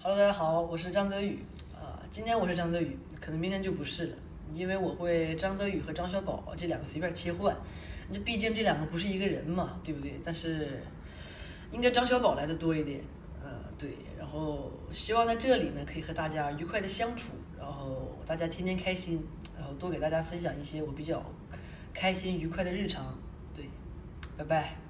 Hello，大家好，我是张泽宇。啊、今天我是张泽宇，可能明天就不是了，因为我会张泽宇和张小宝这两个随便切换，这毕竟这两个不是一个人嘛，对不对？但是应该张小宝来的多一点，呃，对，然后希望在这里呢可以和大家愉快的相处，然后大家天天开心，然后多给大家分享一些我比较开心愉快的日常，对，拜拜。